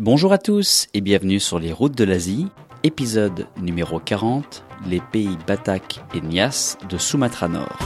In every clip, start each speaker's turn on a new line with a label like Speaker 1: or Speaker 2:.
Speaker 1: Bonjour à tous et bienvenue sur les routes de l'Asie, épisode numéro 40, les pays Batak et Nias de Sumatra Nord.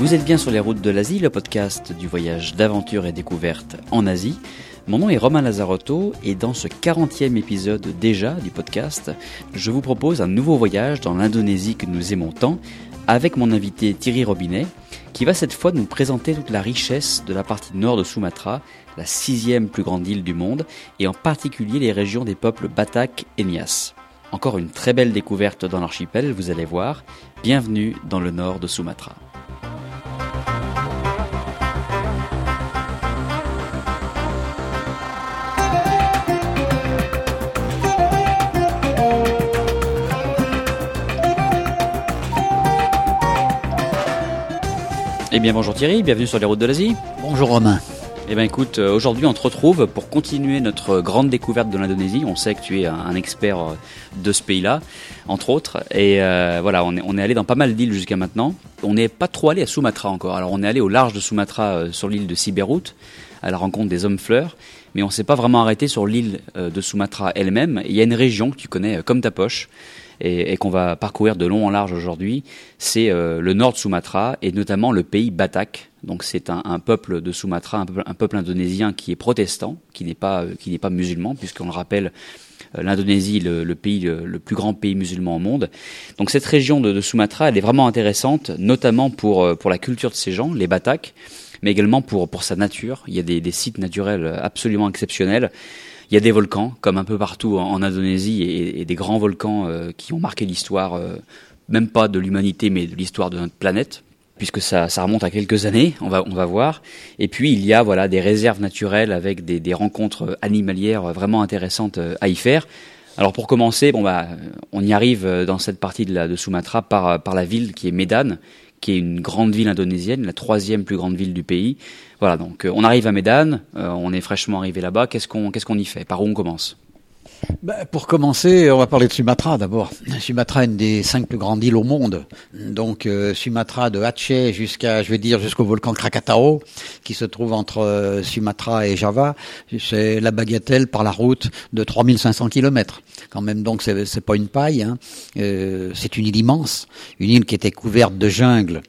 Speaker 1: Vous êtes bien sur les routes de l'Asie, le podcast du voyage d'aventure et découverte en Asie. Mon nom est Romain Lazarotto et dans ce 40e épisode déjà du podcast, je vous propose un nouveau voyage dans l'Indonésie que nous aimons tant avec mon invité Thierry Robinet qui va cette fois nous présenter toute la richesse de la partie nord de Sumatra, la sixième plus grande île du monde et en particulier les régions des peuples Batak et Nias. Encore une très belle découverte dans l'archipel, vous allez voir. Bienvenue dans le nord de Sumatra. Eh bien bonjour Thierry, bienvenue sur les routes de l'Asie.
Speaker 2: Bonjour Romain.
Speaker 1: Eh bien écoute, euh, aujourd'hui on te retrouve pour continuer notre grande découverte de l'Indonésie. On sait que tu es un expert euh, de ce pays-là, entre autres. Et euh, voilà, on est, on est allé dans pas mal d'îles jusqu'à maintenant. On n'est pas trop allé à Sumatra encore. Alors on est allé au large de Sumatra sur l'île de Siberut, à la rencontre des hommes fleurs. Mais on s'est pas vraiment arrêté sur l'île de Sumatra elle-même. Il y a une région que tu connais comme ta poche et, et qu'on va parcourir de long en large aujourd'hui, c'est euh, le nord de Sumatra et notamment le pays Batak. Donc c'est un, un, peuple de Sumatra, un peuple, indonésien qui est protestant, qui n'est pas euh, qui n'est pas musulman, puisqu'on le rappelle. Euh, L'Indonésie, le, le, pays, le, plus grand pays musulman au monde. Donc cette région de, de, Sumatra, elle est vraiment intéressante, notamment pour pour la culture de ces gens, les Batak, mais également pour pour sa nature. Il y a des, des sites naturels absolument exceptionnels. Il y a des volcans, comme un peu partout en, Indonésie, et, des grands volcans euh, qui ont marqué l'histoire, euh, même pas de l'humanité, mais de l'histoire de notre planète, puisque ça, remonte à quelques années, on va, on va voir. Et puis il y a voilà des réserves naturelles avec des, rencontres animalières vraiment intéressantes euh, à y faire. Alors pour commencer, bon bah, on y arrive dans cette partie de, de Sumatra par, par la ville qui est Medan, qui est une grande ville indonésienne, la troisième plus grande ville du pays. Voilà, donc euh, on arrive à Medan, euh, on est fraîchement arrivé là-bas. Qu'est-ce qu'on qu'est-ce qu'on y fait? Par où on commence?
Speaker 2: Ben, pour commencer, on va parler de Sumatra d'abord. Sumatra est une des cinq plus grandes îles au monde. Donc euh, Sumatra de Aceh jusqu'à, je vais dire, jusqu'au volcan Krakatau, qui se trouve entre euh, Sumatra et Java, c'est la bagatelle par la route de 3500 kilomètres. Quand même, donc c'est, pas une paille. Hein. Euh, c'est une île immense, une île qui était couverte de jungle.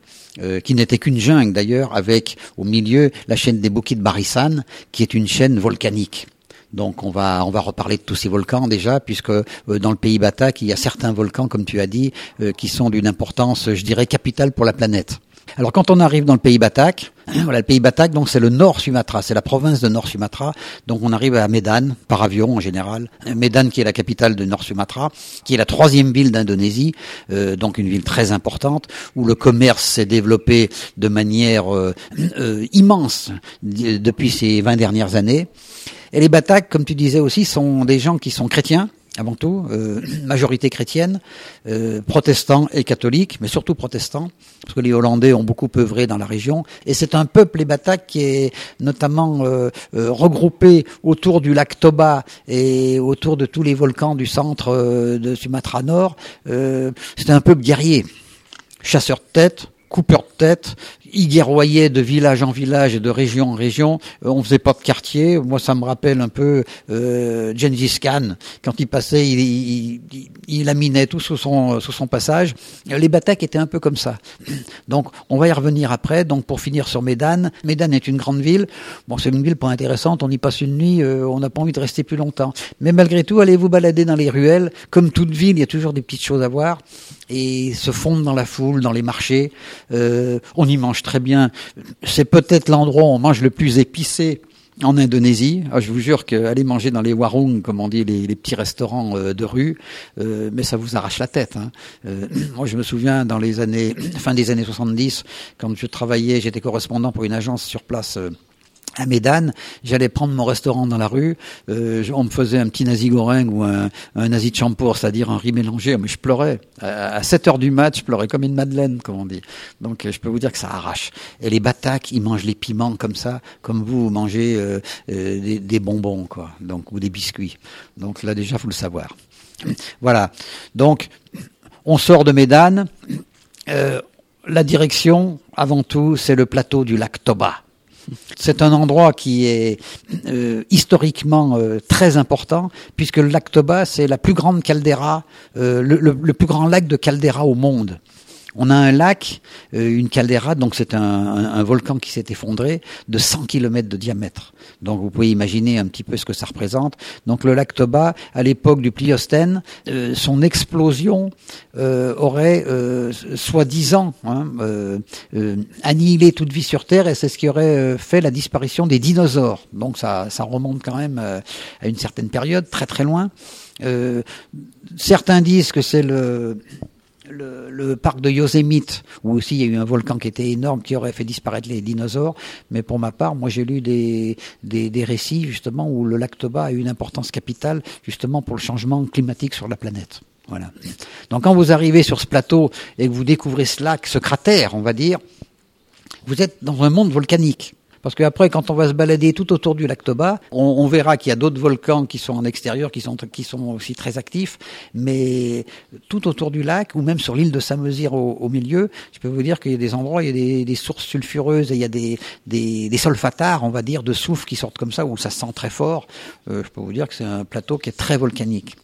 Speaker 2: Qui n'était qu'une jungle d'ailleurs, avec au milieu la chaîne des Bukit Barisan, qui est une chaîne volcanique. Donc on va on va reparler de tous ces volcans déjà puisque euh, dans le pays Batak il y a certains volcans comme tu as dit euh, qui sont d'une importance je dirais capitale pour la planète. Alors quand on arrive dans le pays Batak, voilà le pays Batak donc c'est le Nord Sumatra, c'est la province de Nord Sumatra. Donc on arrive à Medan par avion en général. Medan qui est la capitale de Nord Sumatra, qui est la troisième ville d'Indonésie, euh, donc une ville très importante où le commerce s'est développé de manière immense depuis ces 20 dernières années. Et les Batak, comme tu disais aussi, sont des gens qui sont chrétiens, avant tout, euh, majorité chrétienne, euh, protestants et catholiques, mais surtout protestants, parce que les Hollandais ont beaucoup œuvré dans la région. Et c'est un peuple, les Batak, qui est notamment euh, regroupé autour du lac Toba et autour de tous les volcans du centre de Sumatra Nord. c'est un peuple guerrier, chasseur de tête, coupeur de tête, il guerroyait de village en village et de région en région. Euh, on faisait pas de quartier. Moi, ça me rappelle un peu euh, Khan quand il passait, il, il, il, il tout sous son sous son passage. Les Batak étaient un peu comme ça. Donc, on va y revenir après. Donc, pour finir sur Médan, Médan est une grande ville. Bon, c'est une ville pas intéressante. On y passe une nuit. Euh, on n'a pas envie de rester plus longtemps. Mais malgré tout, allez vous balader dans les ruelles. Comme toute ville, il y a toujours des petites choses à voir et se fondre dans la foule, dans les marchés. Euh, on y mange très bien. C'est peut-être l'endroit où on mange le plus épicé en Indonésie. Ah, je vous jure qu'aller manger dans les warung, comme on dit, les, petits restaurants euh, de rue, euh, mais ça vous arrache la tête. Hein. Euh, moi, je me souviens dans les années, fin des années 70, quand je travaillais, j'étais correspondant pour une agence sur place à Médane, j'allais prendre mon restaurant dans la rue, euh, on me faisait un petit nasi goreng ou un, un nasi de champour, c'est-à-dire un riz mélangé, mais je pleurais. À, 7 heures du mat, je pleurais comme une madeleine, comme on dit. Donc je peux vous dire que ça arrache. Et les bataques, ils mangent les piments comme ça, comme vous, vous mangez euh, euh, des, des, bonbons, quoi, donc ou des biscuits. Donc là déjà, faut le savoir. Voilà. Donc on sort de Médane. la direction, avant tout, c'est le plateau du lac Toba. C'est un endroit qui est euh, historiquement euh, très important, puisque le lac Toba, c'est la plus grande caldeira, euh, le, plus grand lac de caldeira au monde. On a un lac, euh, une caldeira, donc c'est un, volcan qui s'est effondré de 100 km de diamètre. Donc vous pouvez imaginer un petit peu ce que ça représente. Donc le lac Toba, à l'époque du Pliocène, euh, son explosion euh, aurait, euh, soi-disant, hein, annihilé toute vie sur Terre et c'est ce qui aurait fait la disparition des dinosaures. Donc ça, ça remonte quand même à une certaine période, très très loin. certains disent que c'est le le, parc de Yosemite, où aussi il y a eu un volcan qui était énorme, qui aurait fait disparaître les dinosaures. Mais pour ma part, moi j'ai lu des, des, des, récits justement où le lac Toba a eu une importance capitale justement pour le changement climatique sur la planète. Voilà. Donc quand vous arrivez sur ce plateau et que vous découvrez ce lac, ce cratère, on va dire, vous êtes dans un monde volcanique. Parce qu'après, quand on va se balader tout autour du lac Toba, on, on verra qu'il y a d'autres volcans qui sont en extérieur, qui sont, qui sont aussi très actifs. Mais tout autour du lac, ou même sur l'île de Samezir au, au, milieu, je peux vous dire qu'il y a des endroits, il y a des, des sources sulfureuses et il y a des, des, des, solfatares, on va dire, de soufre qui sortent comme ça, où ça sent très fort. Euh, je peux vous dire que c'est un plateau qui est très volcanique.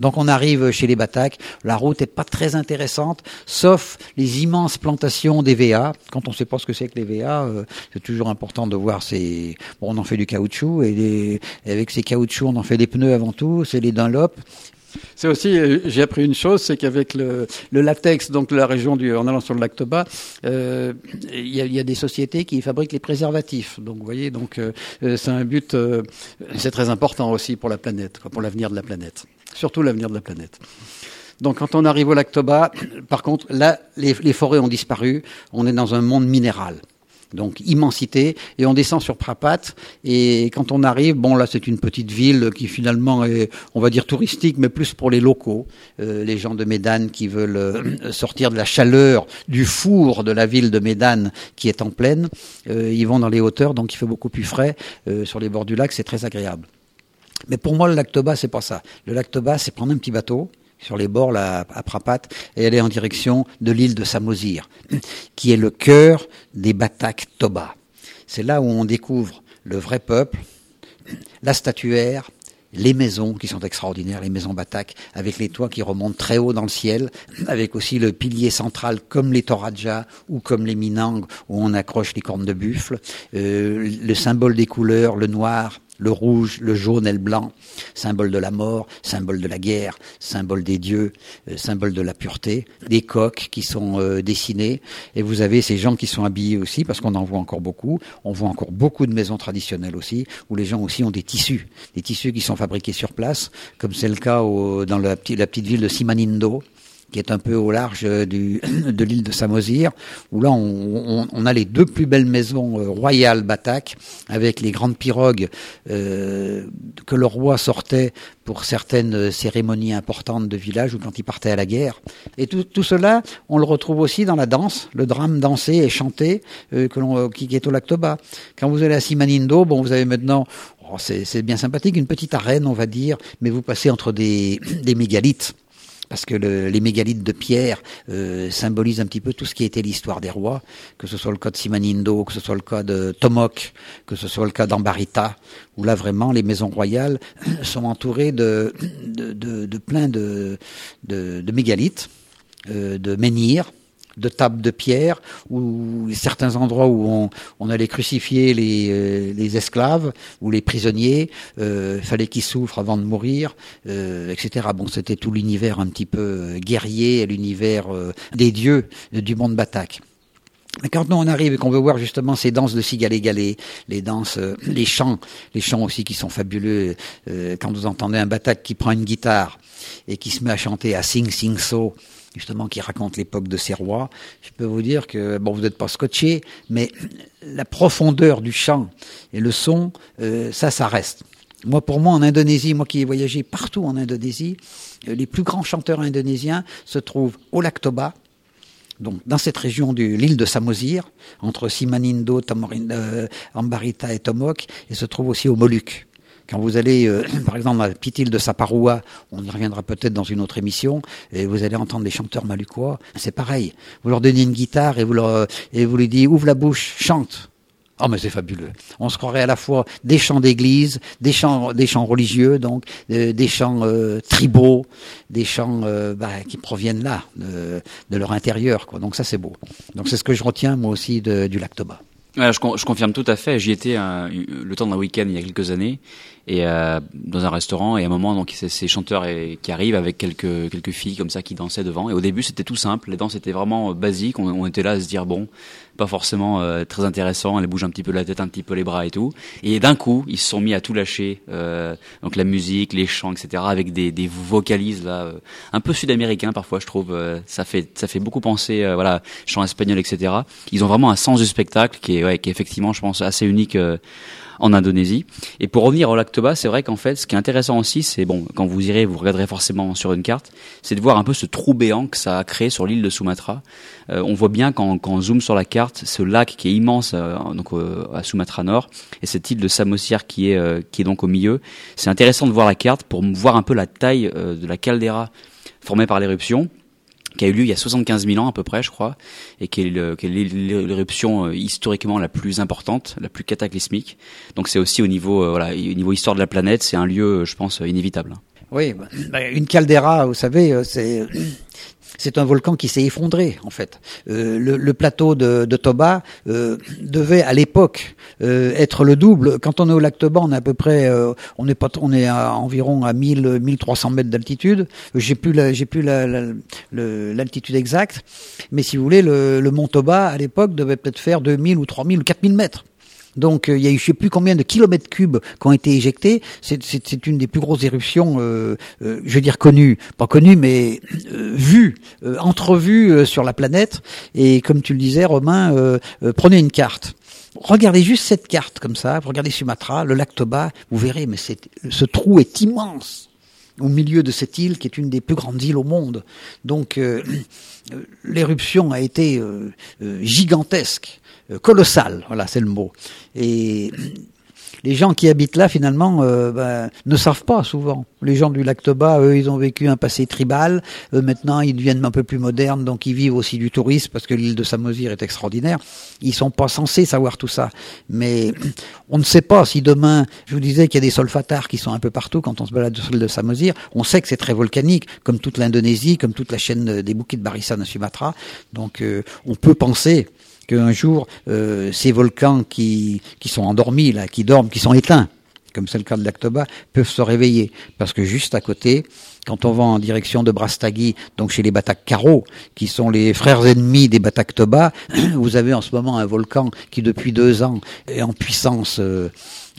Speaker 2: Donc on arrive chez les Bataques, la route est pas très intéressante, sauf les immenses plantations des VA. Quand on ne sait pas ce que c'est que les VA, euh, c'est toujours important de voir ces... Bon, on en fait du caoutchouc, et, avec ces caoutchoucs, on en fait des pneus avant tout, c'est les Dunlop. C'est aussi, euh, j'ai appris une chose, c'est qu'avec le, latex, donc la région du, en allant sur le lac Toba, euh, il y, a, des sociétés qui fabriquent les préservatifs. Donc, vous voyez, donc euh, c'est un but, c'est très important aussi pour la planète, pour l'avenir de la planète surtout l'avenir de la planète. Donc quand on arrive au lac Toba, par contre, là, les, forêts ont disparu, on est dans un monde minéral. Donc immensité, et on descend sur Prapat, et quand on arrive, bon là c'est une petite ville qui finalement est, on va dire touristique, mais plus pour les locaux, euh, les gens de Médane qui veulent euh, sortir de la chaleur du four de la ville de Médane qui est en pleine, euh, ils vont dans les hauteurs, donc il fait beaucoup plus frais, euh, sur les bords du lac, c'est très agréable. Mais pour moi, le lac Toba, c'est pas ça. Le lac Toba, c'est prendre un petit bateau sur les bords là, à Prapat et aller en direction de l'île de Samosir, qui est le cœur des Batak Toba. C'est là où on découvre le vrai peuple, la statuaire, les maisons qui sont extraordinaires, les maisons Batak, avec les toits qui remontent très haut dans le ciel, avec aussi le pilier central comme les Toraja ou comme les Minang où on accroche les cornes de buffle, euh, le symbole des couleurs, le noir, le rouge, le jaune et le blanc, symbole de la mort, symbole de la guerre, symbole des dieux, euh, symbole de la pureté, des coques qui sont euh, dessinées, et vous avez ces gens qui sont habillés aussi, parce qu'on en voit encore beaucoup, on voit encore beaucoup de maisons traditionnelles aussi, où les gens aussi ont des tissus, des tissus qui sont fabriqués sur place, comme c'est le cas dans la petite ville de Simanindo, qui est un peu au large euh, du, de l'île de Samosir, où là on, on, on, a les deux plus belles maisons euh, royales Batak, avec les grandes pirogues euh, que le roi sortait pour certaines cérémonies importantes de village ou quand il partait à la guerre. Et tout, tout cela, on le retrouve aussi dans la danse, le drame dansé et chanté euh, que l'on, qui, est au lac Toba. Quand vous allez à Simanindo, bon, vous avez maintenant oh, c'est bien sympathique, une petite arène, on va dire, mais vous passez entre des, des mégalithes parce que le, les mégalithes de pierre euh, symbolisent un petit peu tout ce qui était l'histoire des rois, que ce soit le cas de Simanindo, que ce soit le cas de Tomok, que ce soit le cas d'Ambarita, où là vraiment les maisons royales sont entourées de, de, de, plein de mégalithes, euh, de menhirs, de tables de pierre, ou certains endroits où on, on allait crucifier les, euh, les, esclaves ou les prisonniers, euh, fallait qu'ils souffrent avant de mourir, euh, etc. Bon, c'était tout l'univers un petit peu euh, guerrier, l'univers euh, des dieux du monde batak. Mais quand nous on arrive et qu'on veut voir justement ces danses de cigale-galé, les danses, euh, les chants, les chants aussi qui sont fabuleux, euh, quand vous entendez un batak qui prend une guitare et qui se met à chanter à Sing Sing So, justement qui raconte l'époque de ces rois. Je peux vous dire que bon, vous n'êtes pas scotché, mais la profondeur du chant et le son, euh, ça, ça reste. Moi, pour moi, en Indonésie, moi qui ai voyagé partout en Indonésie, euh, les plus grands chanteurs indonésiens se trouvent au lac Toba, donc dans cette région de l'île de Samosir, entre Simanindo, euh, Ambarita et Tomok, et se trouve aussi au Moluques. Quand vous allez, euh, par exemple, dans la petite île de Saparua, on y reviendra peut-être dans une autre émission, et vous allez entendre des chanteurs maluquois, c'est pareil. Vous leur donnez une guitare et vous leur, et vous lui dites, ouvre la bouche, chante. Oh mais c'est fabuleux. On se croirait à la fois des chants d'église, des chants, des chants religieux, donc euh, des chants euh, tribaux, des chants bah, qui proviennent là, de, de, leur intérieur. Quoi. Donc ça c'est beau. Donc c'est ce que je retiens moi aussi de, du lac Toba.
Speaker 1: je, je, confirme tout à fait. J'y étais le temps d'un week-end il y a quelques années et euh, dans un restaurant et à un moment donc c'est ces chanteurs qui arrivent avec quelques quelques filles comme ça qui dansaient devant. Et au début c'était tout simple. Les danses étaient vraiment basiques. On, on, était là à se dire bon pas forcément euh, très intéressant elle bouge un petit peu la tête un petit peu les bras et tout et d'un coup ils se sont mis à tout lâcher euh, donc la musique les chants etc avec des, des vocalises là euh, un peu sud-américains parfois je trouve euh, ça fait ça fait beaucoup penser voilà chant espagnol etc ils ont vraiment un sens du spectacle qui est ouais, qui est effectivement je pense assez unique en Indonésie. Et pour revenir au lac Toba, c'est vrai qu'en fait, ce qui est intéressant aussi, c'est bon, quand vous irez, vous regarderez forcément sur une carte, c'est de voir un peu ce trou béant que ça a créé sur l'île de Sumatra. Euh, on voit bien quand, quand, on zoome sur la carte, ce lac qui est immense euh, donc euh, à Sumatra Nord et cette île de Samosir qui est qui est donc au milieu. C'est intéressant de voir la carte pour voir un peu la taille de la caldeira formée par l'éruption qui a eu lieu il y a 75 000 ans à peu près, je crois, et qui est l'éruption euh, historiquement la plus importante, la plus cataclysmique. Donc c'est aussi au niveau, euh, voilà, au niveau histoire de la planète, c'est un lieu, je pense, inévitable.
Speaker 2: Oui, bah, une caldeira, vous savez, euh, c'est c'est un volcan qui s'est effondré en fait. Euh, le, plateau de, Toba euh, devait à l'époque euh, être le double. Quand on est au lac Toba, on est à peu près, on est pas, on est à environ à 1000, 1300 mètres d'altitude. J'ai plus la, j'ai plus l'altitude exacte, mais si vous voulez, le, le mont Toba à l'époque devait peut-être faire 2000 ou 3000 ou 4000 mètres. Donc euh, il y a eu je sais plus combien de kilomètres cubes qui ont été éjectés. C'est une des plus grosses éruptions, euh, euh, je veux dire connues, pas connues, mais vues, entrevues sur la planète. Et comme tu le disais, Romain, prenez une carte. Regardez juste cette carte comme ça, regardez Sumatra, le lac Toba, vous verrez, mais ce trou est immense au milieu de cette île qui est une des plus grandes îles au monde. Donc l'éruption a été gigantesque. Euh, colossal, voilà, c'est le mot. Et les gens qui habitent là, finalement, euh, ben, ne savent pas souvent. Les gens du lac Toba, eux, ils ont vécu un passé tribal. maintenant, ils deviennent un peu plus modernes, donc ils vivent aussi du tourisme parce que l'île de Samosir est extraordinaire. Ils sont pas censés savoir tout ça. Mais on ne sait pas si demain, je vous disais qu'il y a des solfatares qui sont un peu partout quand on se balade sur l'île de Samosir. On sait que c'est très volcanique, comme toute l'Indonésie, comme toute la chaîne des bouquets de Barisan à Sumatra. Donc, euh, on peut penser qu'un jour, euh, ces volcans qui, qui sont endormis, là, qui dorment, qui sont éteints, comme c'est le cas de l'Actoba, peuvent se réveiller. Parce que juste à côté, quand on va en direction de Brastagui, donc chez les Batak Karo, qui sont les frères ennemis des Batak Toba, vous avez en ce moment un volcan qui depuis deux ans est en puissance euh,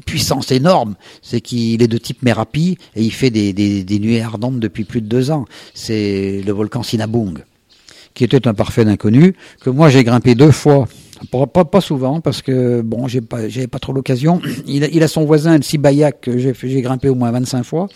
Speaker 2: puissance énorme, c'est qu'il est de type Merapi et il fait des, des, des nuées ardentes depuis plus de deux ans. C'est le volcan Sinabung qui était un parfait inconnu, que moi j'ai grimpé deux fois. Pas, pas souvent parce que bon j'ai pas j'avais pas trop l'occasion. Il a, il a son voisin le Sibayak que j'ai j'ai grimpé au moins 25 fois.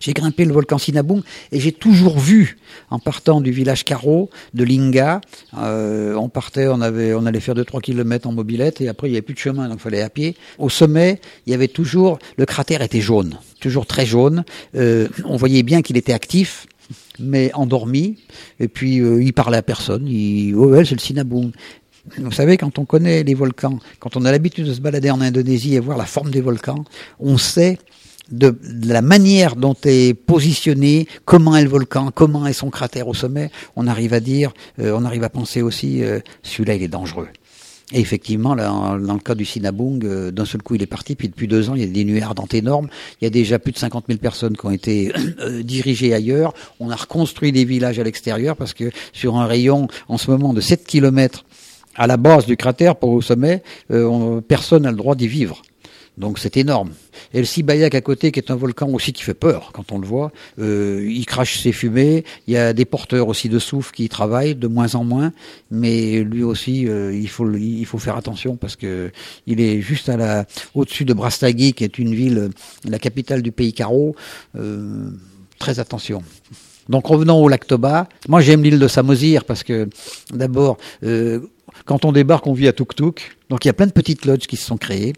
Speaker 2: J'ai grimpé le volcan Sinabung et j'ai toujours vu, en partant du village Caro, de Linga, euh, on partait, on avait, on allait faire 2-3 kilomètres en mobilette et après il n'y avait plus de chemin, donc il fallait à pied. Au sommet, il y avait toujours, le cratère était jaune, toujours très jaune. Euh, on voyait bien qu'il était actif mais endormi. Et puis euh, il parlait à personne. Il, oh ouais, c'est le Sinabung. Vous savez, quand on connaît les volcans, quand on a l'habitude de se balader en Indonésie et voir la forme des volcans, on sait de, la manière dont est positionné, comment est le volcan, comment est son cratère au sommet. On arrive à dire, euh, on arrive à penser aussi, euh, celui-là il est dangereux. Et effectivement, là, dans le cas du Sinabung, euh, d'un seul coup, il est parti. Puis depuis deux ans, il y a des nuées ardentes énormes. Il y a déjà plus de 50 000 personnes qui ont été euh, dirigées ailleurs. On a reconstruit des villages à l'extérieur parce que sur un rayon, en ce moment, de 7 kilomètres à la base du cratère pour au sommet, euh, personne n'a le droit d'y vivre. Donc c'est énorme. Et le Sibayak à côté, qui est un volcan aussi qui fait peur quand on le voit, euh, il crache ses fumées. Il y a des porteurs aussi de souffle qui y travaillent de moins en moins, mais lui aussi, euh, il faut faire attention parce que il est juste au-dessus de Brastagui, qui est une ville, la capitale du pays Carreau. Euh, très attention. Donc revenons au lac Toba. Moi j'aime l'île de Samosir parce que d'abord, euh, quand on débarque, on vit à Tuk-Tuk. Donc il y a plein de petites lodges qui se sont créées.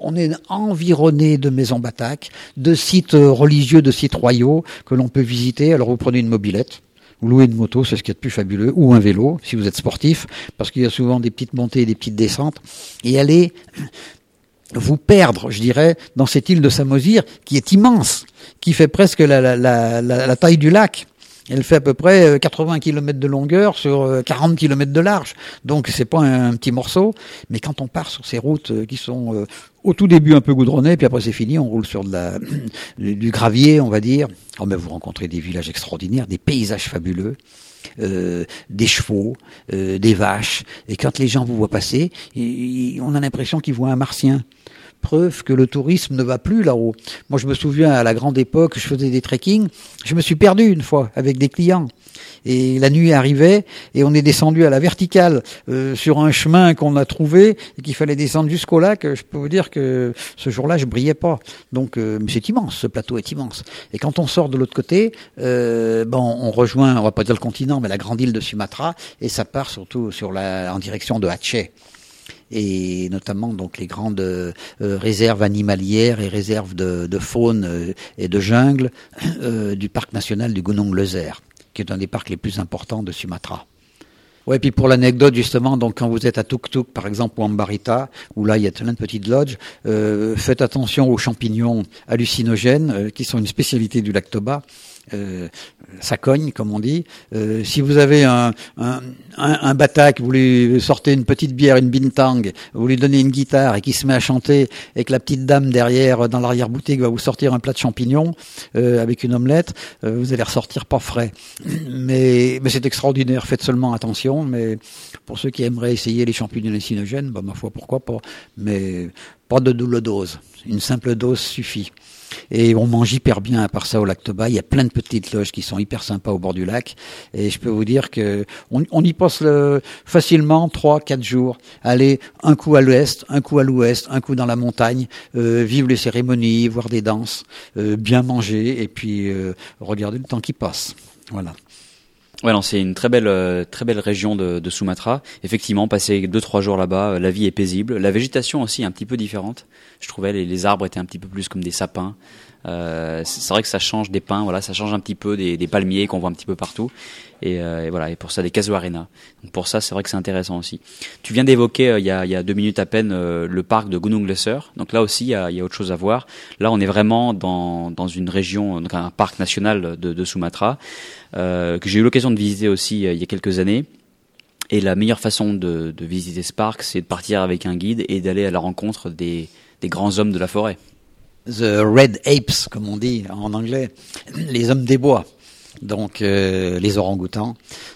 Speaker 2: On est environné de maisons bataques, de sites religieux, de sites royaux que l'on peut visiter. Alors vous prenez une mobilette, vous louez une moto, c'est ce qui est le plus fabuleux, ou un vélo si vous êtes sportif, parce qu'il y a souvent des petites montées et des petites descentes, et allez vous perdre, je dirais, dans cette île de Samosir qui est immense, qui fait presque la taille du lac. Elle fait à peu près 80 euh, km de longueur sur 40 euh, km de large. Donc c'est pas un, petit morceau, mais quand on part sur ces routes euh, qui sont au tout début un peu goudronnées, puis après c'est fini, on roule sur du gravier, on va dire. Oh, mais vous rencontrez des villages extraordinaires, des paysages fabuleux. Des chevaux, des vaches, et quand les gens vous voient passer, on a l'impression qu'ils voient un martien. Preuve que le tourisme ne va plus là-haut. Moi, je me souviens à la grande époque, je faisais des trekking. Je me suis perdu une fois avec des clients. Et la nuit arrivait et on est descendu à la verticale euh, sur un chemin qu'on a trouvé et qu'il fallait descendre jusqu'au lac. Je peux vous dire que ce jour-là, je brillais pas. Donc, euh, c'est immense. Ce plateau est immense. Et quand on sort de l'autre côté, euh, bon, on rejoint, on va pas dire le continent, mais la grande île de Sumatra et ça part surtout sur la, en direction de Aceh et notamment donc les grandes euh, réserves animalières et réserves de, de faune euh, et de jungle euh, du parc national du Gunung Leuser, qui est un des parcs les plus importants de Sumatra. Ouais, puis pour l'anecdote justement, donc quand vous êtes à Tuk par exemple ou en Barita, où là il y a plein de petites lodges, faites attention aux champignons hallucinogènes qui sont une spécialité du lac Toba euh, ça cogne, comme on dit. Euh, si vous avez un, un, un, batak, vous lui sortez une petite bière, une bintang, vous lui donnez une guitare et qui se met à chanter, et que la petite dame derrière, dans l'arrière-boutique, va vous sortir un plat de champignons euh, avec une omelette, vous allez ressortir pas frais. Mais, mais c'est extraordinaire, faites seulement attention. Mais pour ceux qui aimeraient essayer les champignons hallucinogènes, bah, ma foi, pourquoi pas. Mais pas de double dose. Une simple dose suffit. Et on mange hyper bien à part ça au lac Toba. Il y a plein de petites loges qui sont hyper sympas au bord du lac. Et je peux vous dire que on, y passe le, facilement trois, quatre jours. Aller un coup à l'ouest, un coup à l'ouest, un coup dans la montagne, euh, vivre les cérémonies, voir des danses, euh, bien manger et puis euh, regarder le temps qui passe. Voilà.
Speaker 1: Ouais, non, c'est une très belle, euh, très belle région de, de Sumatra. Effectivement, passer deux trois jours là-bas, euh, la vie est paisible. La végétation aussi est un petit peu différente. Je trouvais les, les arbres étaient un petit peu plus comme des sapins. Euh, c'est vrai que ça change des pins, voilà, ça change un petit peu des, des palmiers qu'on voit un petit peu partout. Et, euh, et, voilà, et pour ça des casuarinas. Donc pour ça, c'est vrai que c'est intéressant aussi. Tu viens d'évoquer euh, il, y a, deux minutes à peine euh, le parc de Gunung Lesser. Donc là aussi, il y, a, autre chose à voir. Là, on est vraiment dans, dans une région, donc un parc national de, de Sumatra que j'ai eu l'occasion de visiter aussi il y a quelques années. Et la meilleure façon de, de visiter ce parc, c'est de partir avec un guide et d'aller à la rencontre des, des grands hommes de la forêt.
Speaker 2: The Red Apes, comme on dit en anglais, les hommes des bois donc euh, les orang-outans.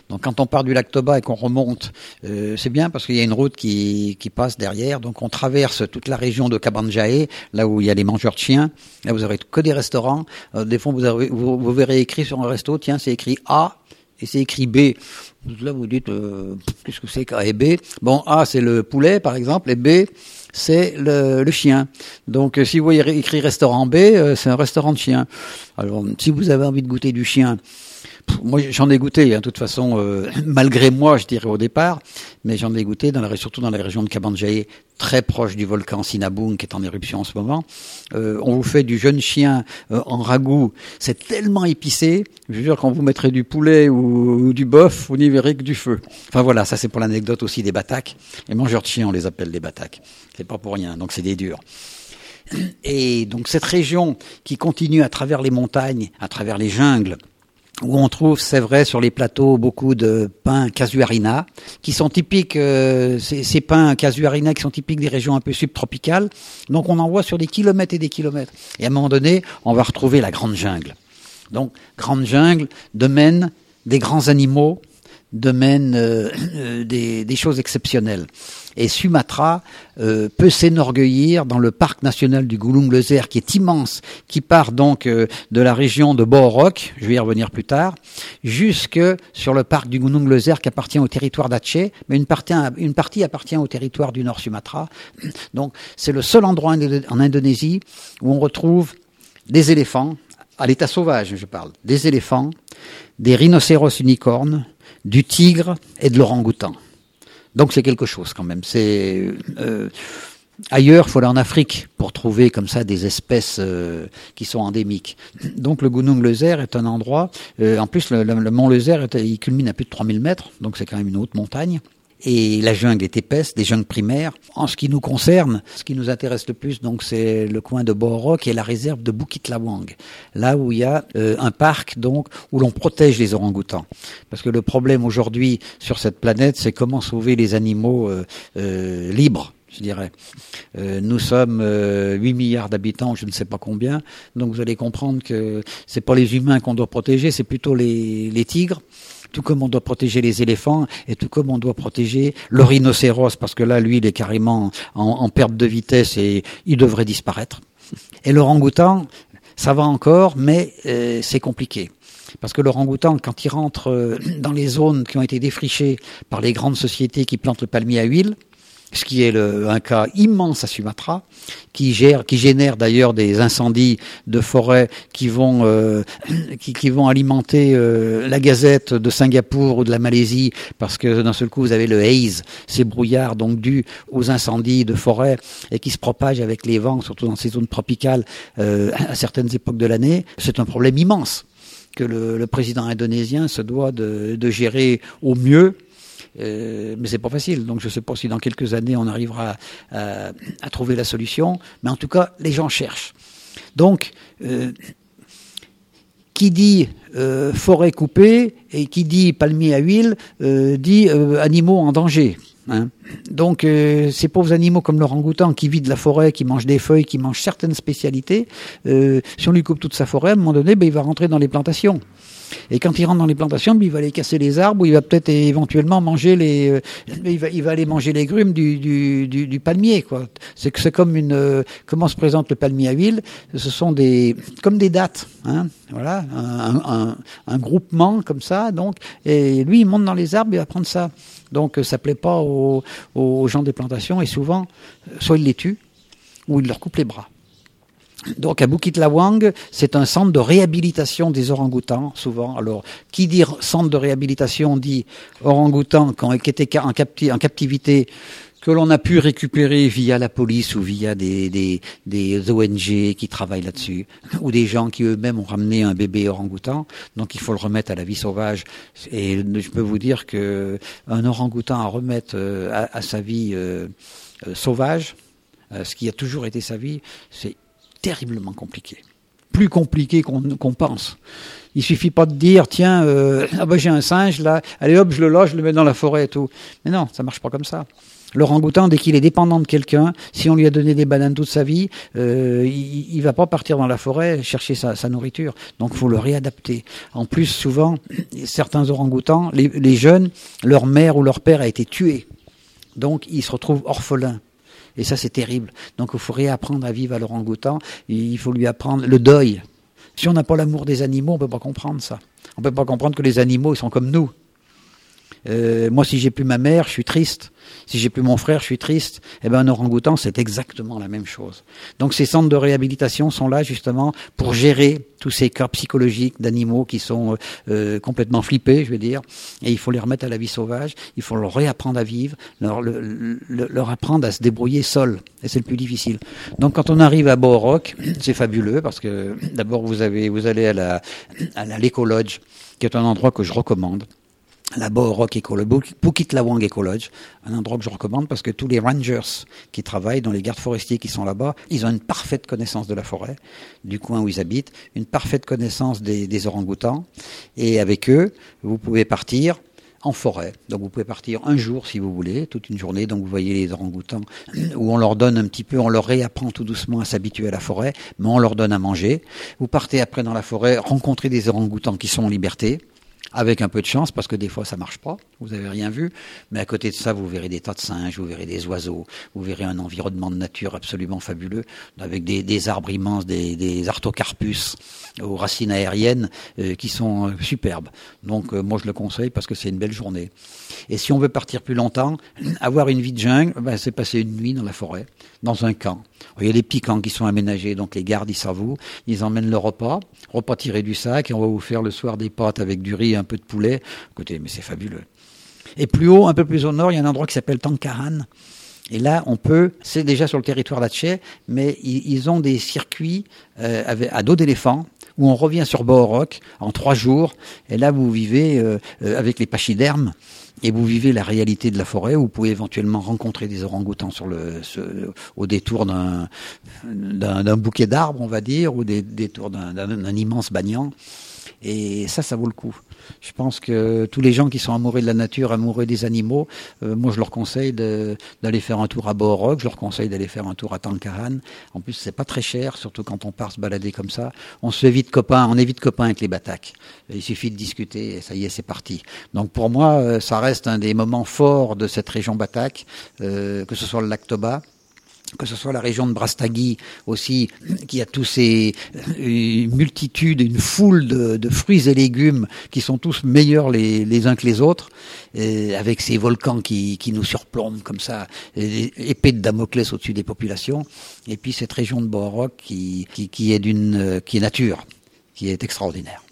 Speaker 2: Donc quand on part du lac Toba et qu'on remonte, euh, c'est bien parce qu'il y a une route qui, qui passe derrière. Donc on traverse toute la région de Kabanjae, là où il y a les mangeurs de chiens. Là vous aurez que des restaurants. Euh, des fois vous, avez, vous, vous, verrez écrit sur un resto, tiens c'est écrit A et c'est écrit B. Là vous dites qu'est-ce que c'est qu'A et B? Bon A c'est le poulet par exemple et B c'est le, le, chien. Donc si vous voyez écrit restaurant B, c'est un restaurant de chien. Alors si vous avez envie de goûter du chien, moi j'en ai goûté, hein, de toute façon, euh, malgré moi, je dirais au départ, mais j'en ai goûté dans la, surtout dans la région de Kabanjaye, très proche du volcan Sinabung qui est en éruption en ce moment. Euh, on vous fait du jeune chien euh, en ragoût, c'est tellement épicé, je veux dire quand vous mettrez du poulet ou, ou du bœuf, vous n'y verrez que du feu. Enfin voilà, ça c'est pour l'anecdote aussi des bataques. Les mangeurs de chiens, on les appelle des bataques. C'est pas pour rien, donc c'est des durs. Et donc cette région qui continue à travers les montagnes, à travers les jungles, où on trouve, c'est vrai, sur les plateaux beaucoup de pins casuarina, qui sont typiques, euh, ces, ces, pins casuarina qui sont typiques des régions un peu subtropicales. Donc on en voit sur des kilomètres et des kilomètres. Et à un moment donné, on va retrouver la grande jungle. Donc grande jungle, domaine des grands animaux, mène des, des choses exceptionnelles. Et Sumatra euh, peut s'enorgueillir dans le parc national du Gulung Lezer, qui est immense, qui part donc euh, de la région de Borok, je vais y revenir plus tard, jusque sur le parc du Gunung Lezer qui appartient au territoire d'Aceh, mais une partie, une partie appartient au territoire du Nord Sumatra. Donc c'est le seul endroit en Indonésie où on retrouve des éléphants, à l'état sauvage je parle, des éléphants, des rhinocéros unicornes, du tigre et de l'orang-outan. Donc c'est quelque chose quand même. C'est euh, ailleurs, faut aller en Afrique pour trouver comme ça des espèces euh, qui sont endémiques. Donc le Gunung Lezer est un endroit. Euh, en plus, le, le, mont Lezer, il culmine à plus de 3000 mètres, donc c'est quand même une haute montagne et la jungle est épaisse, des jungles primaires. En ce qui nous concerne, ce qui nous intéresse le plus, donc, c'est le coin de Borok et la réserve de Bukit Lawang, là où il y a euh, un parc donc où l'on protège les orang-outans. Parce que le problème aujourd'hui sur cette planète, c'est comment sauver les animaux euh, euh, libres je dirais. nous sommes 8 milliards d'habitants, je ne sais pas combien, donc vous allez comprendre que c'est pas les humains qu'on doit protéger, c'est plutôt les, les tigres tout comme on doit protéger les éléphants et tout comme on doit protéger le rhinocéros, parce que là, lui, il est carrément en, perte de vitesse et il devrait disparaître. Et l'orang-outan, ça va encore, mais euh, c'est compliqué. Parce que l'orang-outan, quand il rentre euh, dans les zones qui ont été défrichées par les grandes sociétés qui plantent le palmier à huile, ce qui est le, un cas immense à Sumatra, qui, gère, qui génère d'ailleurs des incendies de forêt qui vont, euh, qui, vont alimenter euh, la gazette de Singapour ou de la Malaisie, parce que d'un seul coup vous avez le haze, ces brouillards donc dus aux incendies de forêt et qui se propagent avec les vents, surtout dans ces zones tropicales euh, à certaines époques de l'année. C'est un problème immense que le, président indonésien se doit de gérer au mieux euh, mais c'est pas facile. Donc je sais pas si dans quelques années on arrivera à, trouver la solution. Mais en tout cas, les gens cherchent. Donc, euh, qui dit euh, forêt coupée et qui dit palmier à huile dit animaux en danger. Hein. Donc ces pauvres animaux comme l'orang-outan qui vit de la forêt, qui mange des feuilles, qui mange certaines spécialités, si on lui coupe toute sa forêt, à un moment donné, ben, il va rentrer dans les plantations. Et quand il rentre dans les plantations, il va aller casser les arbres ou il va peut-être éventuellement manger les, euh, il, va, il va aller manger les grumes du, du, du, palmier. Quoi. C'est c'est comme une, euh, comment se présente le palmier à huile? Ce sont des, comme des dates. Hein, voilà, un, un, un, groupement comme ça. Donc, et lui, il monte dans les arbres, il va prendre ça. Donc, ça plaît pas aux, aux gens des plantations et souvent, soit il les tue ou il leur coupe les bras. Donc à Bukit Lawang, c'est un centre de réhabilitation des orang-outans, souvent. Alors, qui dit centre de réhabilitation dit orang-outans qui étaient en, en captivité que l'on a pu récupérer via la police ou via des, des, ONG qui travaillent là-dessus, ou des gens qui eux-mêmes ont ramené un bébé orang-outan, donc il faut le remettre à la vie sauvage. Et je peux vous dire que un orang-outan à remettre euh, à, sa vie euh, euh, sauvage, ce qui a toujours été sa vie, c'est terriblement compliqué. Plus compliqué qu'on pense. Il suffit pas de dire, tiens, euh, ah bah j'ai un singe là, allez hop, je le loge, je le mets dans la forêt et tout. Mais non, ça marche pas comme ça. L'orang-outan, dès qu'il est dépendant de quelqu'un, si on lui a donné des bananes toute sa vie, euh, il, il va pas partir dans la forêt chercher sa, sa nourriture. Donc, faut le réadapter. En plus, souvent, certains orang-outans, les, les jeunes, leur mère ou leur père a été tué. Donc, ils se retrouvent orphelins. Et ça, c'est terrible. Donc, il faut réapprendre à vivre à l'orang-outan. Il faut lui apprendre le deuil. Si on n'a pas l'amour des animaux, on peut pas comprendre ça. On peut pas comprendre que les animaux, sont comme nous. Euh, moi, si j'ai plus ma mère, je suis triste. Si j'ai plus mon frère, je suis triste. Eh ben, un orang-outan, c'est exactement la même chose. Donc, ces centres de réhabilitation sont là justement pour gérer tous ces cas psychologiques d'animaux qui sont euh, complètement flippés, je veux dire. Et il faut les remettre à la vie sauvage. Il faut leur réapprendre à vivre, leur, leur, leur apprendre à se débrouiller seul. Et c'est le plus difficile. Donc, quand on arrive à Borok, c'est fabuleux parce que d'abord vous avez, vous allez à la, à la qui est un endroit que je recommande la Rock Eco, le Bukit Lawang Eco Lodge, un endroit que je recommande parce que tous les rangers qui travaillent dans les gardes forestiers qui sont là-bas, ils ont une parfaite connaissance de la forêt, du coin où ils habitent, une parfaite connaissance des, des orang-outans, et avec eux, vous pouvez partir en forêt. Donc vous pouvez partir un jour si vous voulez, toute une journée. Donc vous voyez les orang-outans où on leur donne un petit peu, on leur réapprend tout doucement à s'habituer à la forêt, mais on leur donne à manger. Vous partez après dans la forêt, rencontrer des orang-outans qui sont en liberté avec un peu de chance, parce que des fois ça marche pas, vous avez rien vu, mais à côté de ça, vous verrez des tas de singes, vous verrez des oiseaux, vous verrez un environnement de nature absolument fabuleux, avec des, arbres immenses, des, des, artocarpus aux racines aériennes euh, qui sont euh, superbes. Donc euh, moi je le conseille parce que c'est une belle journée. Et si on veut partir plus longtemps, avoir une vie de jungle, ben, c'est passer une nuit dans la forêt, dans un camp. Il y a des petits qui sont aménagés, donc les gardes ils s'avouent, ils emmènent le repas, repas tiré du sac, et on va vous faire le soir des pâtes avec du riz un peu de poulet. Écoutez, mais c'est fabuleux. Et plus haut, un peu plus au nord, il y a un endroit qui s'appelle Tankaran. Et là, on peut, c'est déjà sur le territoire d'Atché, mais ils, ont des circuits euh, à dos d'éléphant où on revient sur Bohorok en trois jours. Et là, vous vivez euh, euh, avec les pachydermes et vous vivez la réalité de la forêt. Vous pouvez éventuellement rencontrer des orang-outans sur le, au détour d'un, bouquet d'arbres, on va dire, ou des détours d'un immense banyan. Et ça, ça vaut le coup. Je pense que tous les gens qui sont amoureux de la nature, amoureux des animaux, euh, moi je leur conseille d'aller faire un tour à Bohorog, je leur conseille d'aller faire un tour à Tankaran. En plus, c'est pas très cher, surtout quand on part se balader comme ça. On se fait copain, on est vite copain avec les bataques. Il suffit de discuter et ça y est, c'est parti. Donc pour moi, euh, ça reste un des moments forts de cette région bataque, euh, que ce soit le lac Toba, que ce soit la région de Brastagui aussi, qui a tous ces une multitude, une foule de, fruits et légumes qui sont tous meilleurs les, uns que les autres, avec ces volcans qui, nous surplombent comme ça, épée de Damoclès au-dessus des populations, et puis cette région de Bohorok qui, qui est d'une qui est nature, qui est extraordinaire.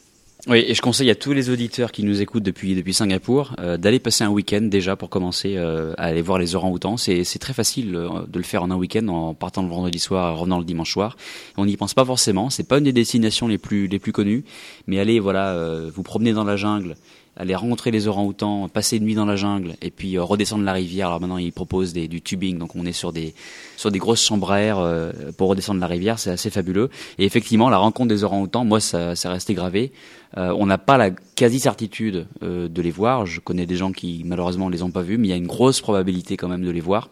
Speaker 1: Oui, et je conseille à tous les auditeurs qui nous écoutent depuis depuis Singapour euh, d'aller passer un week-end déjà pour commencer euh, à aller voir les orang-outans. C'est c'est très facile euh, de le faire en un week-end en partant le vendredi soir, revenant le dimanche soir. On n'y pense pas forcément. C'est pas une des destinations les plus les plus connues, mais allez voilà, vous promener dans la jungle aller rencontrer les orang-outans, passer une nuit dans la jungle et puis euh, redescendre la rivière. Alors maintenant, ils proposent des, du tubing, donc on est sur des sur des grosses chambres à air euh, pour redescendre la rivière. C'est assez fabuleux. Et effectivement, la rencontre des orang-outans, moi, ça, ça resté gravé. Euh, on n'a pas la quasi-certitude de les voir. Je connais des gens qui malheureusement les ont pas vus, mais il y a une grosse probabilité quand même de les voir.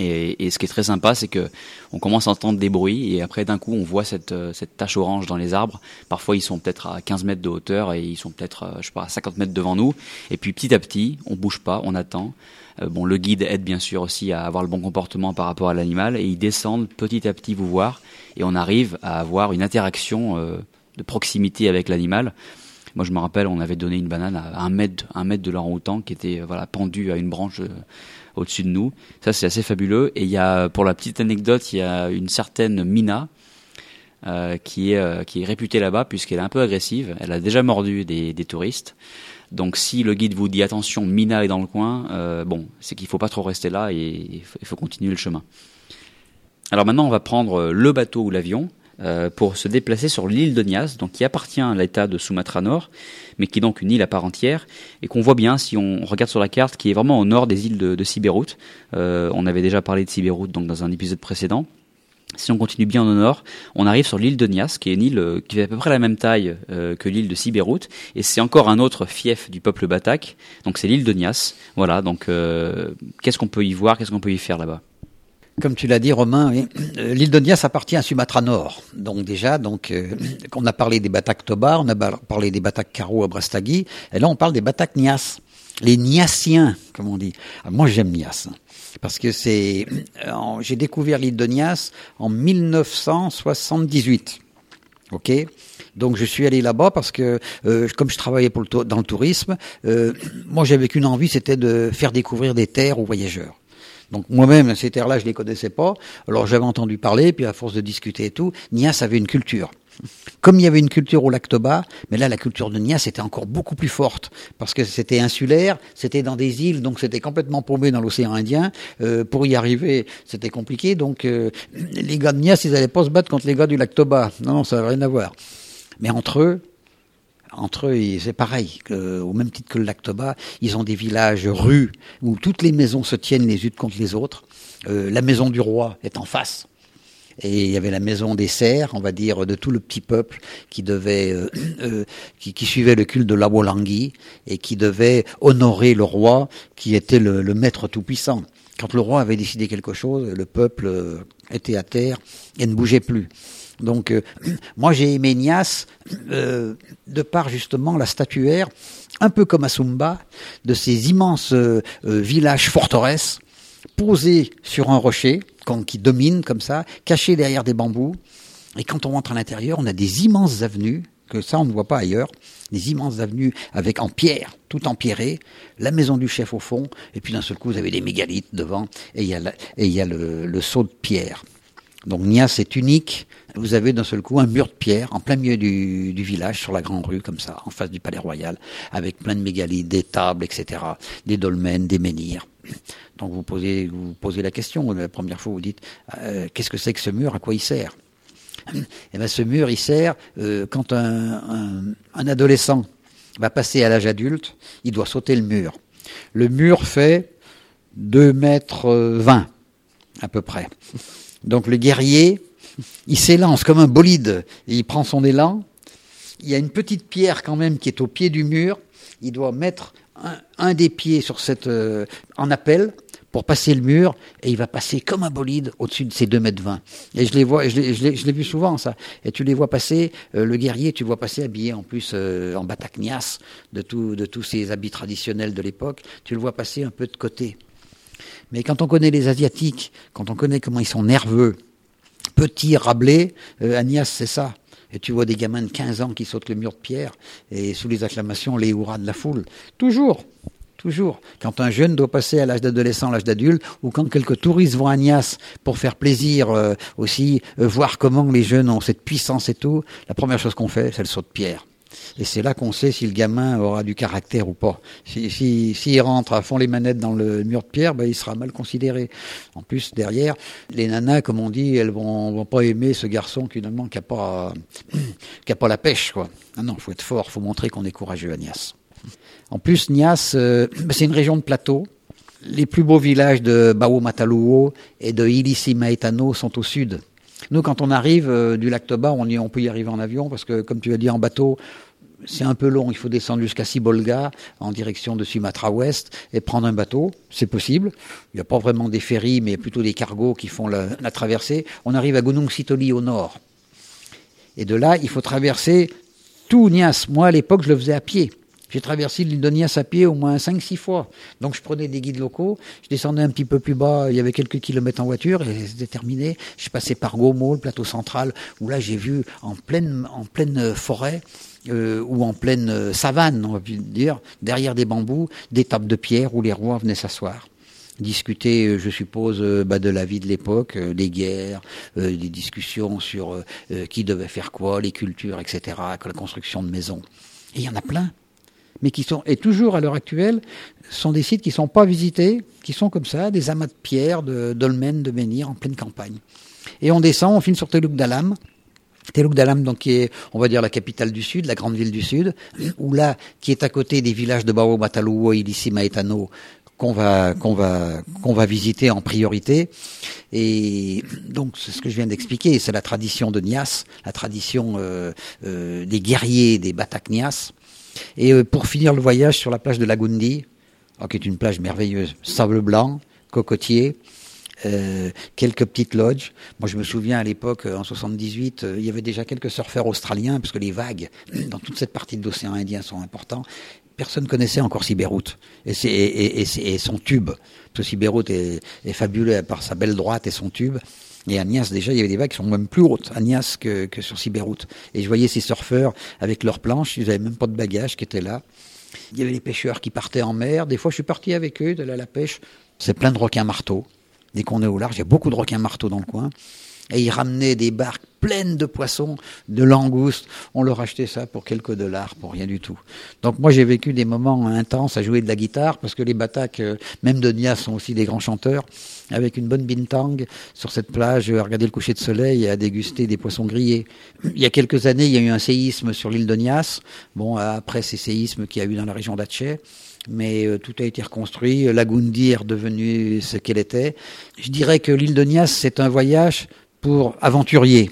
Speaker 1: Et, ce qui est très sympa, c'est que on commence à entendre des bruits et après d'un coup on voit cette, euh, tache orange dans les arbres. Parfois ils sont peut-être à 15 mètres de hauteur et ils sont peut-être, euh, je sais pas, à 50 mètres devant nous. Et puis petit à petit, on bouge pas, on attend. Euh, bon, le guide aide bien sûr aussi à avoir le bon comportement par rapport à l'animal et ils descendent petit à petit vous voir et on arrive à avoir une interaction de proximité avec l'animal. Moi, je me rappelle, on avait donné une banane à un mètre, un mètre de l'orang-outan qui était voilà pendu à une branche au-dessus de nous. Ça, c'est assez fabuleux. Et il y a, pour la petite anecdote, il y a une certaine Mina euh, qui est euh, qui est réputée là-bas puisqu'elle est un peu agressive. Elle a déjà mordu des, des, touristes. Donc, si le guide vous dit attention, Mina est dans le coin, euh, bon, c'est qu'il faut pas trop rester là et il faut continuer le chemin. Alors maintenant, on va prendre le bateau ou l'avion. Euh, pour se déplacer sur l'île de Nias, donc qui appartient à l'État de Sumatra Nord, mais qui est donc une île à part entière, et qu'on voit bien si on regarde sur la carte, qui est vraiment au nord des îles de, de Sibérut. Euh, on avait déjà parlé de Sibérut donc dans un épisode précédent. Si on continue bien au nord, on arrive sur l'île de Nias, qui est une île euh, qui fait à peu près la même taille que l'île de Sibérut, et c'est encore un autre fief du peuple batak. Donc c'est l'île de Nias. Voilà. Donc qu'est-ce qu'on peut y voir, qu'est-ce qu'on peut y faire là-bas?
Speaker 2: Comme tu l'as dit, Romain, euh, l'île de Nias appartient à Sumatra Nord. Donc déjà, donc, euh, on a parlé des Batak Tobar, on a parlé des Batak Karo à Brastagui, et là on parle des Batak Nias. Les Niasiens, comme on dit. moi j'aime Nias, hein, parce que c'est, euh, j'ai découvert l'île de Nias en 1978. Ok, donc je suis allé là-bas parce que comme je travaillais dans le tourisme, moi j'avais qu'une envie, c'était de faire découvrir des terres aux voyageurs. Donc moi-même, ces terres-là, je les connaissais pas. Alors j'avais entendu parler, puis à force de discuter et tout, Nias avait une culture. Comme il y avait une culture au lac Toba, mais là la culture de Nias était encore beaucoup plus forte parce que c'était insulaire, c'était dans des îles, donc c'était complètement paumé dans l'océan Indien. Euh, pour y arriver, c'était compliqué. Donc euh, les gars de Nias, ils n'allaient pas se battre contre les gars du lac Toba. Non, non, ça n'avait rien à voir. Mais entre eux, entre eux, c'est pareil, au même titre que le lac Toba, ils ont des villages, rues, où toutes les maisons se tiennent les unes contre les autres. Euh, la maison du roi est en face. Et il y avait la maison des serfs, on va dire, de tout le petit peuple qui devait, euh, euh, qui, suivait le culte de l'Awolangui et qui devait honorer le roi qui était le, le maître tout-puissant. Quand le roi avait décidé quelque chose, le peuple était à terre et ne bougeait plus. Donc, euh, moi, j'ai aimé Nias euh, de par justement la statuaire, un peu comme à Sumba, de ces immenses euh, villages forteresses posés sur un rocher qui domine comme ça, cachés derrière des bambous. Et quand on rentre à l'intérieur, on a des immenses avenues que ça on ne voit pas ailleurs, des immenses avenues avec en pierre, tout empierré, la maison du chef au fond, et puis d'un seul coup vous avez des mégalithes devant, et il y a, et il y a le, le saut de pierre. Donc Nias est unique. Vous avez d'un seul coup un mur de pierre en plein milieu du, village, sur la grande rue, comme ça, en face du palais royal, avec plein de mégalithes, des tables, etc., des dolmens, des menhirs. Donc vous posez, vous posez la question, la première fois vous dites, euh, qu'est-ce que c'est que ce mur, à quoi il sert? Et eh bien ce mur, il sert euh, quand un, un, un adolescent va passer à l'âge adulte, il doit sauter le mur. Le mur fait 2 mètres 20 à peu près. Donc le guerrier, il s'élance comme un bolide, il prend son élan. Il y a une petite pierre quand même qui est au pied du mur. Il doit mettre un, des pieds sur cette euh, en appel pour passer le mur et il va passer comme un bolide au-dessus de ces 2 mètres 20. Et je les vois, je l'ai vu souvent ça. Et tu les vois passer, euh, le guerrier, tu vois passer habillé en plus euh, en bataknias de, de tous ces habits traditionnels de l'époque. Tu le vois passer un peu de côté. Mais quand on connaît les Asiatiques, quand on connaît comment ils sont nerveux, petits, rablés, euh, Agnès, c'est ça. Et tu vois des gamins de 15 ans qui sautent le mur de pierre et sous les acclamations, les hurrahs de la foule. Toujours, toujours. Quand un jeune doit passer à l'âge d'adolescent, l'âge d'adulte, ou quand quelques touristes vont à Nias pour faire plaisir euh, aussi, euh, voir comment les jeunes ont cette puissance et tout, la première chose qu'on fait, c'est le saut de pierre. Et c'est là qu'on sait si le gamin aura du caractère ou pas. S'il si, si, rentre à fond les manettes dans le mur de pierre, ben, il sera mal considéré. En plus, derrière, les nanas, comme on dit, elles vont, vont pas aimer ce garçon finalement qui a pas, qui pas la pêche, quoi. Ah non, faut être fort, faut montrer qu'on est courageux à Nias. En plus, Nias, euh, c'est une région de plateau. Les plus beaux villages de Bao Mataluo et de Ilisi Maetano sont au sud. Nous, quand on arrive euh, du lac Toba, on, on peut y arriver en avion parce que, comme tu as dit, en bateau, c'est un peu long. Il faut descendre jusqu'à Sibolga en direction de Sumatra Ouest et prendre un bateau. C'est possible. Il n'y a pas vraiment des ferries, mais plutôt des cargos qui font la, traversée. On arrive à Gunung Sitoli au nord. Et de là, il faut traverser tout Nias. Moi, à l'époque, je le faisais à pied. J'ai traversé l'île de à pied au moins 5-6 fois. Donc je prenais des guides locaux, je descendais un petit peu plus bas, il y avait quelques kilomètres en voiture et c'était terminé. Je passais par Gomo, le plateau central, où là j'ai vu en pleine, en pleine forêt euh, ou en pleine savane, on va dire, derrière des bambous, des tables de pierre où les rois venaient s'asseoir discuter, je suppose, bah, de la vie de l'époque, les guerres, euh, des discussions sur euh, qui devait faire quoi, les cultures, etc., la construction de maisons. Et il y en a plein mais qui sont, et toujours à l'heure actuelle, sont des sites qui ne sont pas visités, qui sont comme ça, des amas de pierre, de dolmens, de menhirs en pleine campagne. Et on descend, on finit sur Teluk Dalam. Teluk Dalam, donc, qui est, on va dire, la capitale du sud, la grande ville du sud, où là, qui est à côté des villages de Bao, Mataluo, Ilisi, Maetano, qu'on va qu'on va qu'on va visiter en priorité et donc c'est ce que je viens d'expliquer c'est la tradition de Nias la tradition euh, euh, des guerriers des Batak Nias et euh, pour finir le voyage sur la plage de Lagundi, oh, qui est une plage merveilleuse, sable blanc, cocotier, euh, quelques petites lodges. Moi, je me souviens à l'époque, en 78, euh, il y avait déjà quelques surfeurs australiens, parce que les vagues dans toute cette partie de l'océan Indien sont importants. Personne connaissait encore Sibéroute et, et, et, son tube. Parce que Sibéroute est, est fabuleux par sa belle droite et son tube. Et Nias, déjà, il y avait des vagues qui sont même plus hautes Nias que, que sur Sibéroute. Et je voyais ces surfeurs avec leurs planches, ils n'avaient même pas de bagages qui étaient là. Il y avait les pêcheurs qui partaient en mer. Des fois, je suis parti avec eux de à la pêche. C'est plein de requins marteaux. Dès qu'on est au large, il y a beaucoup de requins marteaux dans le coin et ils ramenaient des barques pleines de poissons, de langoustes. On leur achetait ça pour quelques dollars, pour rien du tout. Donc moi j'ai vécu des moments intenses à jouer de la guitare parce que les Batak, euh, même de Nias, sont aussi des grands chanteurs. Avec une bonne bintang sur cette plage, à regarder le coucher de soleil et à déguster des poissons grillés. Il y a quelques années, il y a eu un séisme sur l'île de Nias. Bon, après ces séismes qu'il y a eu dans la région d'Atché mais euh, tout a été reconstruit. La Gundi est ce qu'elle était. Je dirais que l'île de Nias, c'est un voyage pour aventuriers.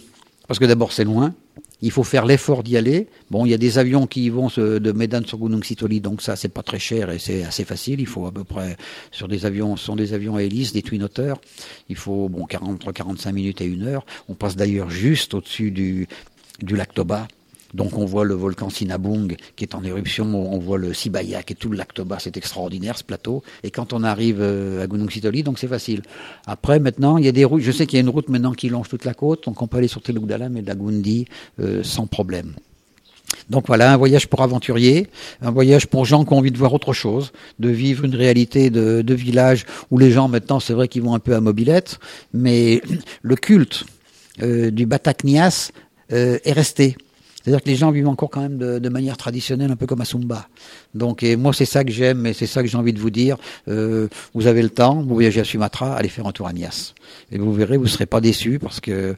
Speaker 2: Parce que d'abord, c'est loin. Il faut faire l'effort d'y aller. Bon, il y a des avions qui vont de Medan sur Gunung Sitoli, donc ça c'est pas très cher et c'est assez facile. Il faut à peu près sur des avions, ce sont des avions à hélice, des twin otter. Il faut bon 40 45 minutes et une heure. On passe d'ailleurs juste au-dessus du lac Toba. Donc on voit le volcan Sinabung qui est en éruption, on voit le Sibayak et tout le lac Toba, c'est extraordinaire ce plateau. Et quand on arrive euh, à Gunung Sitoli, donc c'est facile. Après maintenant, il y a des routes, je sais qu'il y a une route maintenant qui longe toute la côte, donc on peut aller sur Teluk Dalam et Dagundi euh, sans problème. Donc voilà, un voyage pour aventuriers, un voyage pour gens qui ont envie de voir autre chose, de vivre une réalité de, de village où les gens maintenant, c'est vrai qu'ils vont un peu à mobilette, mais le culte euh, du Batak Nias euh, est resté. C'est-à-dire que les gens vivent encore quand même de, manière traditionnelle, un peu comme à Sumba. Donc, et moi, c'est ça que j'aime et c'est ça que j'ai envie de vous dire. Euh, vous avez le temps, vous voyagez à Sumatra, allez faire un tour à Nias. Et vous verrez, vous ne serez pas déçus parce que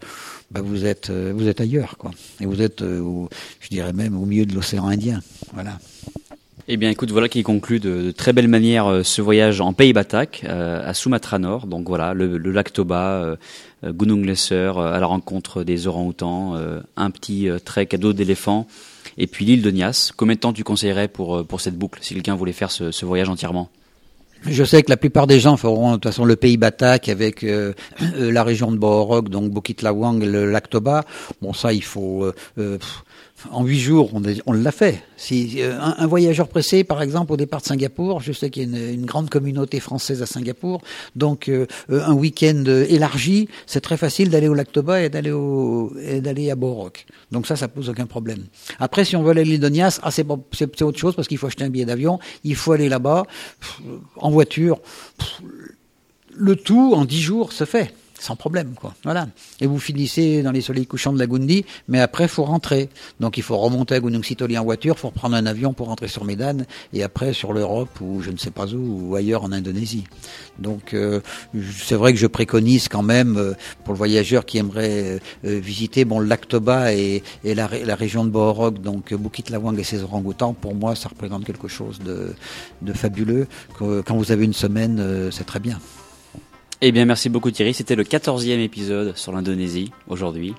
Speaker 2: bah, vous êtes euh, vous êtes ailleurs, quoi. Et vous êtes, euh, je dirais même, au milieu de l'océan Indien. Voilà.
Speaker 1: Eh bien, écoute, voilà qui conclut de, très belle manière euh, ce voyage en Pays Batak, à Sumatra Nord. Donc voilà, le, lac Toba, Gunung Lesser, à la rencontre des orang-outans, un petit à dos d'éléphant, et puis l'île de Nias. Combien de temps tu conseillerais pour, pour cette boucle, si quelqu'un voulait faire ce, voyage entièrement?
Speaker 2: Je sais que la plupart des gens feront de toute façon le pays Batak avec euh, la région de Bohorok, donc Bukit Lawang, le lac Toba. Bon, ça, il faut. Euh, en huit jours, on, l'a fait. Si euh, un, voyageur pressé, par exemple, au départ de Singapour, je sais qu'il y a une, grande communauté française à Singapour, donc euh, un week-end élargi, c'est très facile d'aller au lac Toba et d'aller d'aller à Borok. Donc ça, ça pose aucun problème. Après, si on veut aller à l'île ah, c'est, c'est, autre chose parce qu'il faut acheter un billet d'avion, il faut aller là-bas en voiture. Le tout en dix jours se fait sans problème, quoi. Voilà. Et vous finissez dans les soleils couchants de la Gundi, mais après, faut rentrer. Donc, il faut remonter à Gunung Sitoli en voiture, faut prendre un avion pour rentrer sur Medan, et après sur l'Europe, ou je ne sais pas où, ou ailleurs en Indonésie. Donc, euh, c'est vrai que je préconise quand même, euh, pour le voyageur qui aimerait euh, visiter, bon, le lac Toba et, la, région de Bohorok, donc Bukit Lawang et ses orang-outans, pour moi, ça représente quelque chose de, de fabuleux. Quand vous avez une semaine, c'est très bien.
Speaker 1: Eh bien, merci beaucoup Thierry. C'était le 14e épisode sur l'Indonésie aujourd'hui.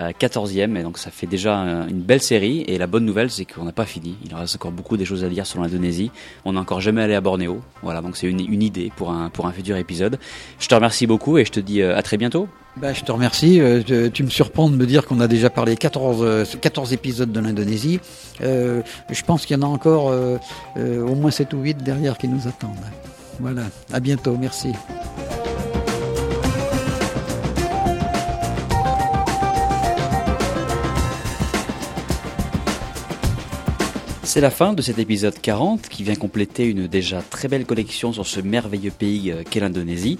Speaker 1: Euh, 14e, et donc ça fait déjà une belle série. Et la bonne nouvelle, c'est qu'on n'a pas fini. Il reste encore beaucoup des choses à dire sur l'Indonésie. On n'a encore jamais allé à Bornéo. Voilà, donc c'est une, idée pour un, pour un futur épisode. Je te remercie beaucoup et je te dis à très bientôt.
Speaker 2: Bah, je te remercie. Euh, tu me surprends de me dire qu'on a déjà parlé 14, 14 épisodes de l'Indonésie. Euh, je pense qu'il y en a encore euh, au moins 7 ou 8 derrière qui nous attendent. Voilà, à bientôt, merci.
Speaker 1: C'est la fin de cet épisode 40 qui vient compléter une déjà très belle collection sur ce merveilleux pays qu'est l'Indonésie.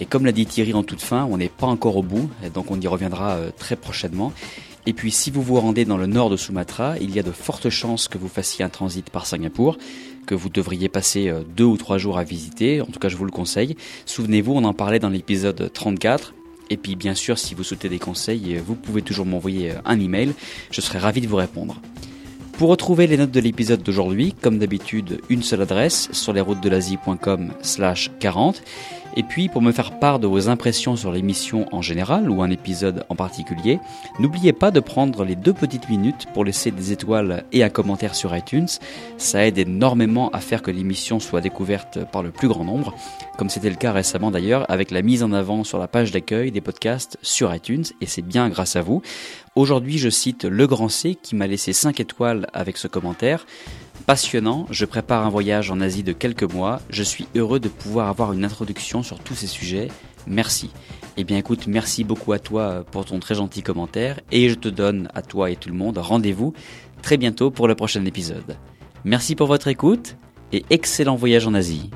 Speaker 1: Et comme l'a dit Thierry en toute fin, on n'est pas encore au bout, donc on y reviendra très prochainement. Et puis si vous vous rendez dans le nord de Sumatra, il y a de fortes chances que vous fassiez un transit par Singapour, que vous devriez passer deux ou trois jours à visiter, en tout cas je vous le conseille. Souvenez-vous, on en parlait dans l'épisode 34. Et puis bien sûr, si vous souhaitez des conseils, vous pouvez toujours m'envoyer un email, je serai ravi de vous répondre. Pour retrouver les notes de l'épisode d'aujourd'hui, comme d'habitude, une seule adresse sur lesroutesdelasie.com slash 40. Et puis, pour me faire part de vos impressions sur l'émission en général ou un épisode en particulier, n'oubliez pas de prendre les deux petites minutes pour laisser des étoiles et un commentaire sur iTunes. Ça aide énormément à faire que l'émission soit découverte par le plus grand nombre, comme c'était le cas récemment d'ailleurs avec la mise en avant sur la page d'accueil des podcasts sur iTunes, et c'est bien grâce à vous. Aujourd'hui, je cite Le Grand C qui m'a laissé 5 étoiles avec ce commentaire. Passionnant, je prépare un voyage en Asie de quelques mois, je suis heureux de pouvoir avoir une introduction sur tous ces sujets. Merci. Eh bien écoute, merci beaucoup à toi pour ton très gentil commentaire et je te donne à toi et tout le monde rendez-vous très bientôt pour le prochain épisode. Merci pour votre écoute et excellent voyage en Asie.